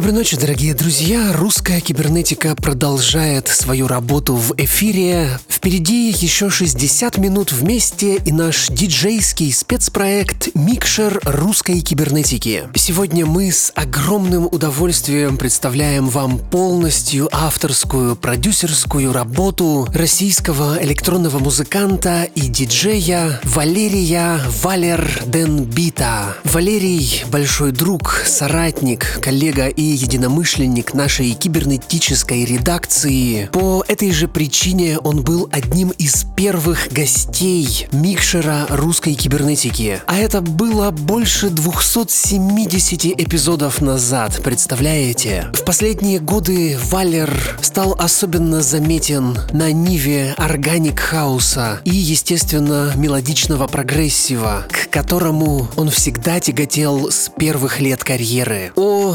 Доброй ночи, дорогие друзья. Русская кибернетика продолжает свою работу в эфире. Впереди еще 60 минут вместе и наш диджейский спецпроект «Микшер русской кибернетики». Сегодня мы с огромным удовольствием представляем вам полностью авторскую продюсерскую работу российского электронного музыканта и диджея Валерия Валер Денбита. Валерий – большой друг, соратник, коллега и единомышленник нашей кибернетической редакции. По этой же причине он был одним из первых гостей микшера русской кибернетики. А это было больше 270 эпизодов назад, представляете? В последние годы Валер стал особенно заметен на ниве organic хауса и, естественно, мелодичного прогрессива, к которому он всегда тяготел с первых лет карьеры. О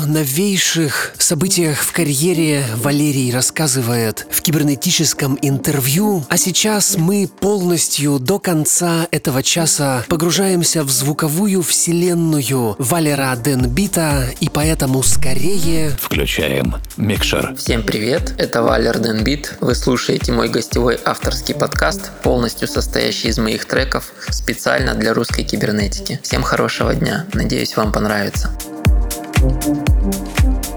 новейших событиях в карьере Валерий рассказывает в кибернетическом интервью а сейчас мы полностью до конца этого часа погружаемся в звуковую вселенную Valer den Bit а, и поэтому скорее... Включаем микшер. Всем привет, это Valer den Bit. Вы слушаете мой гостевой авторский подкаст, полностью состоящий из моих треков, специально для русской кибернетики. Всем хорошего дня, надеюсь вам понравится. Друзья,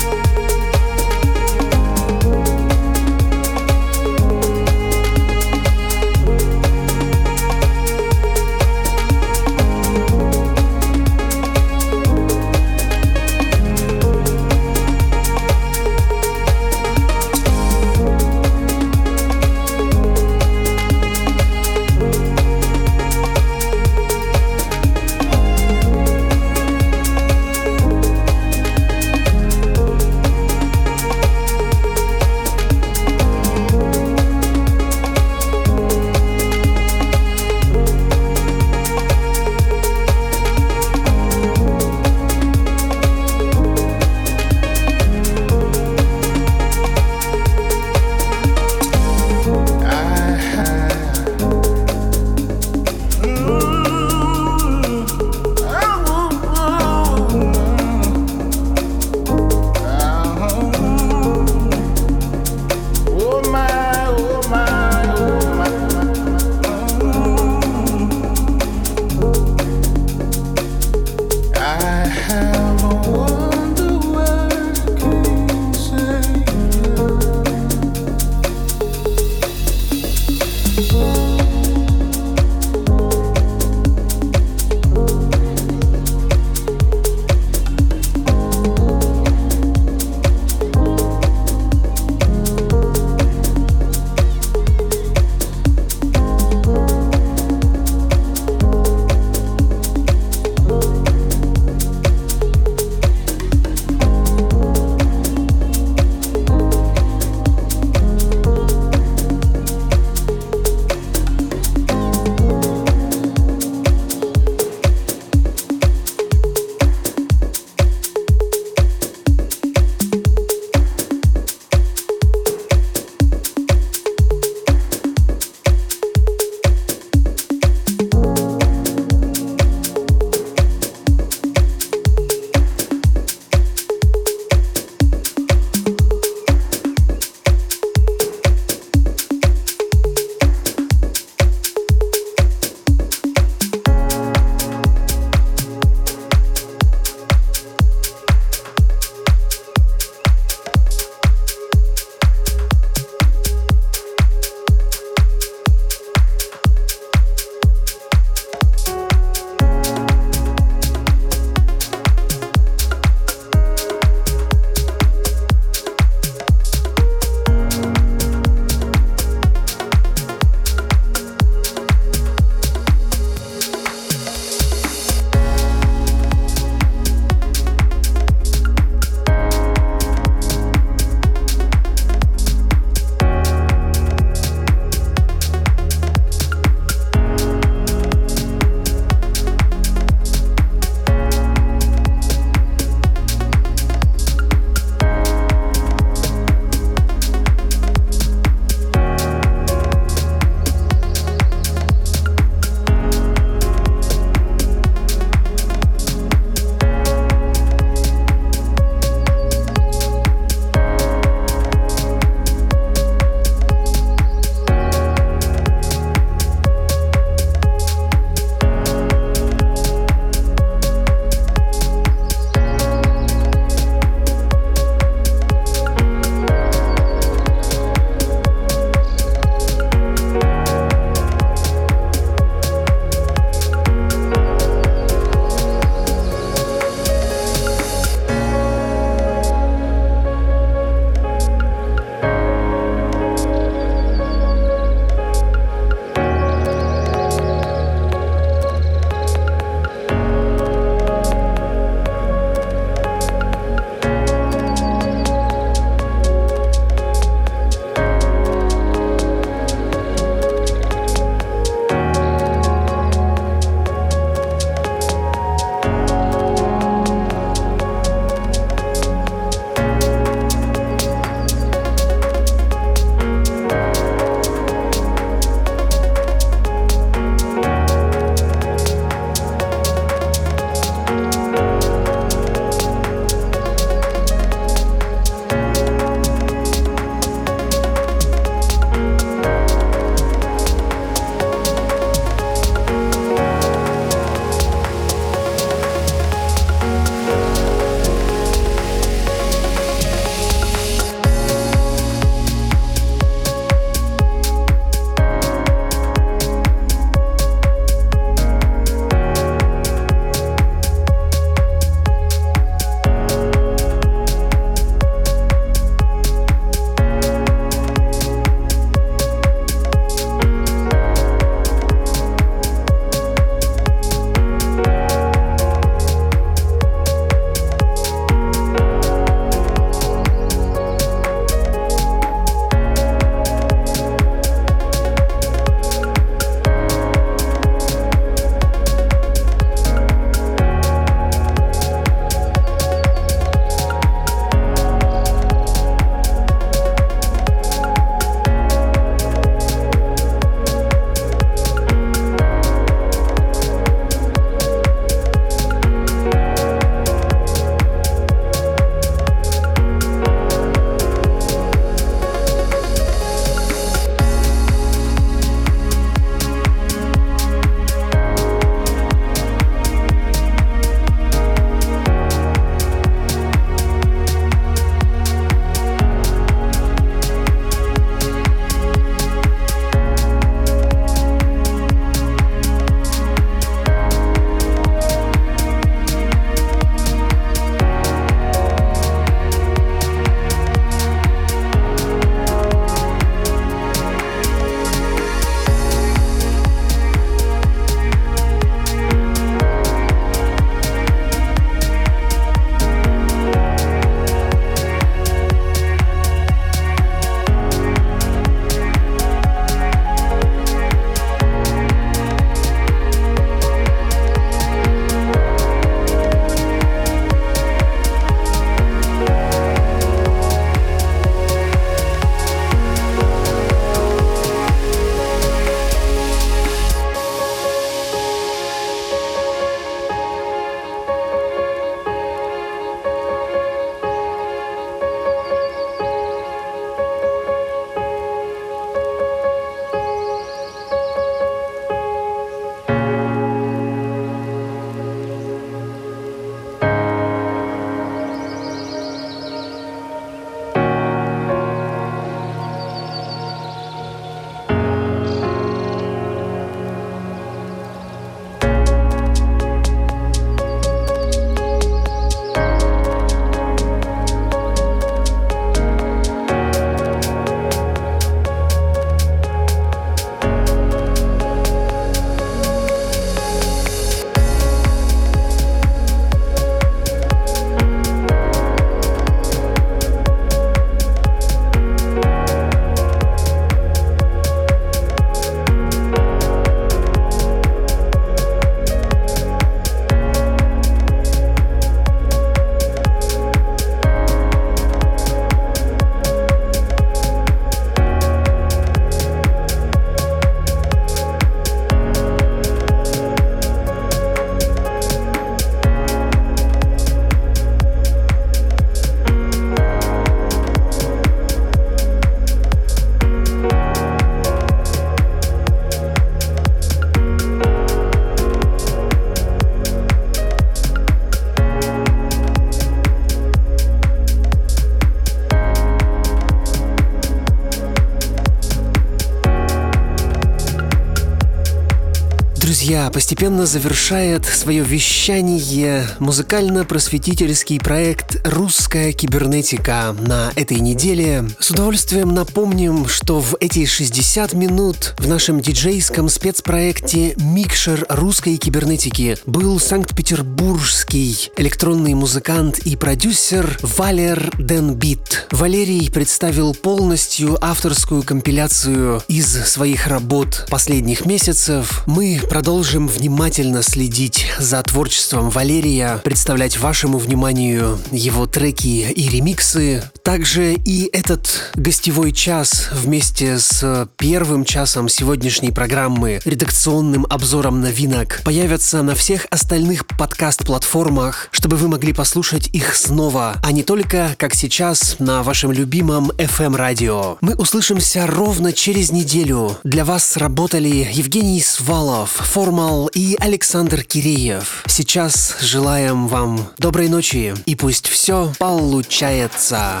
постепенно завершает свое вещание музыкально-просветительский проект «Русская кибернетика» на этой неделе. С удовольствием напомним, что в эти 60 минут в нашем диджейском спецпроекте «Микшер русской кибернетики» был санкт-петербургский электронный музыкант и продюсер Валер Денбит. Валерий представил полностью авторскую компиляцию из своих работ последних месяцев. Мы продолжим внимательно следить за творчеством Валерия, представлять вашему вниманию его треки и ремиксы. Также и этот гостевой час вместе с первым часом сегодняшней программы, редакционным обзором новинок, появятся на всех остальных подкаст-платформах, чтобы вы могли послушать их снова, а не только, как сейчас, на вашем любимом FM-радио. Мы услышимся ровно через неделю. Для вас работали Евгений Свалов, Формал и Александр Киреев. Сейчас желаем вам доброй ночи и пусть все получается.